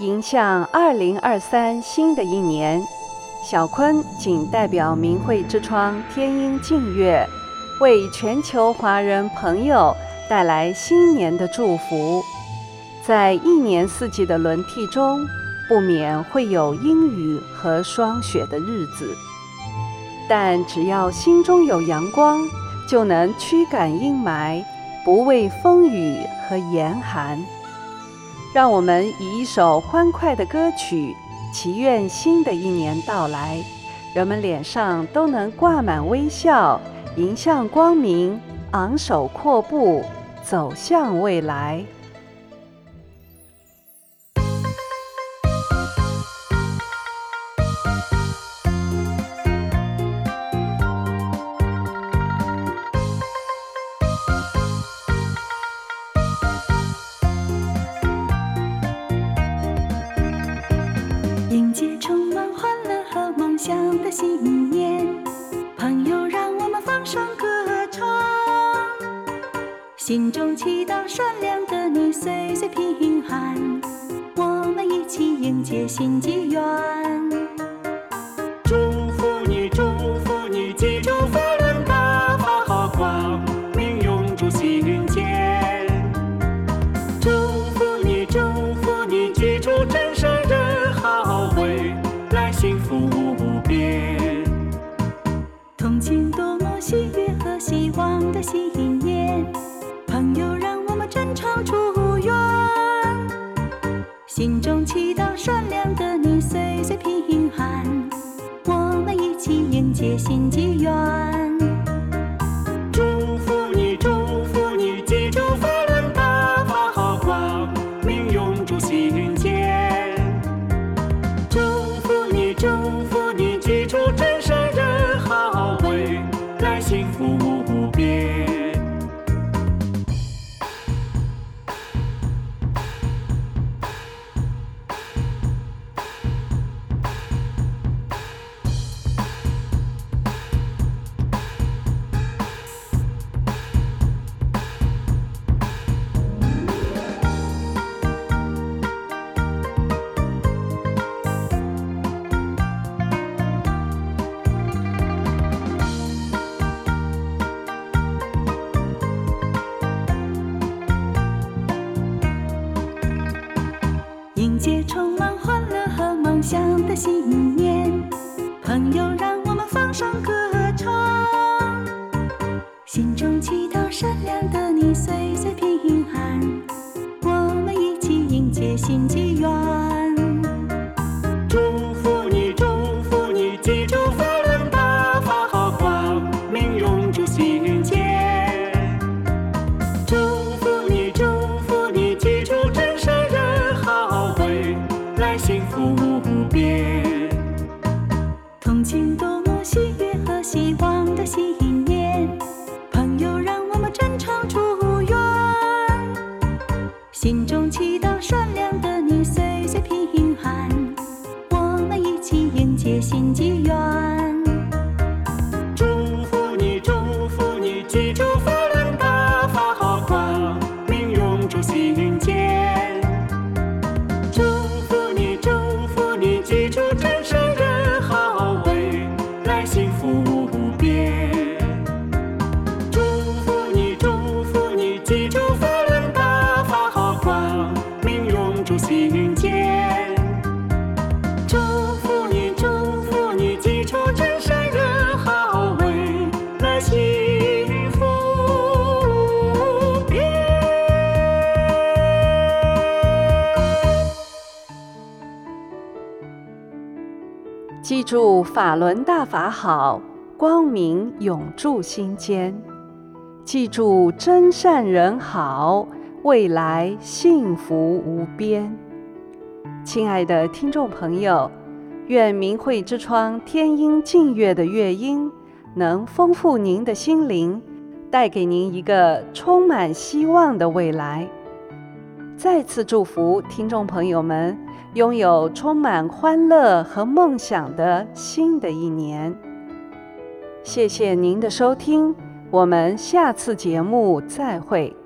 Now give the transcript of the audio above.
迎向二零二三新的一年，小坤谨代表明慧之窗天音净月，为全球华人朋友带来新年的祝福。在一年四季的轮替中，不免会有阴雨和霜雪的日子，但只要心中有阳光，就能驱赶阴霾，不畏风雨和严寒。让我们以一首欢快的歌曲，祈愿新的一年到来，人们脸上都能挂满微笑，迎向光明，昂首阔步，走向未来。心中祈祷，善良的你岁岁平安。我们一起迎接新纪元。祝福你，祝福你，吉住福轮大发好光明永驻心间。祝福你，祝福你，记住真善人好未来幸福无边。同情多么喜悦和希望的心。常祝愿，心中祈祷善良的你岁岁平安，我们一起迎接新纪元。接充满欢乐和梦想的新年，朋友，让我们放声歌唱，心中祈祷善良的你岁岁平安，我们一起迎接新纪元。不变。同情多么喜悦和希望的信念，朋友让我们真诚祝愿，心中祈祷善良的你岁岁平安，我们一起迎接新纪元。记住法轮大法好，光明永驻心间。记住真善人好，未来幸福无边。亲爱的听众朋友，愿明慧之窗天音净月的乐音能丰富您的心灵，带给您一个充满希望的未来。再次祝福听众朋友们拥有充满欢乐和梦想的新的一年。谢谢您的收听，我们下次节目再会。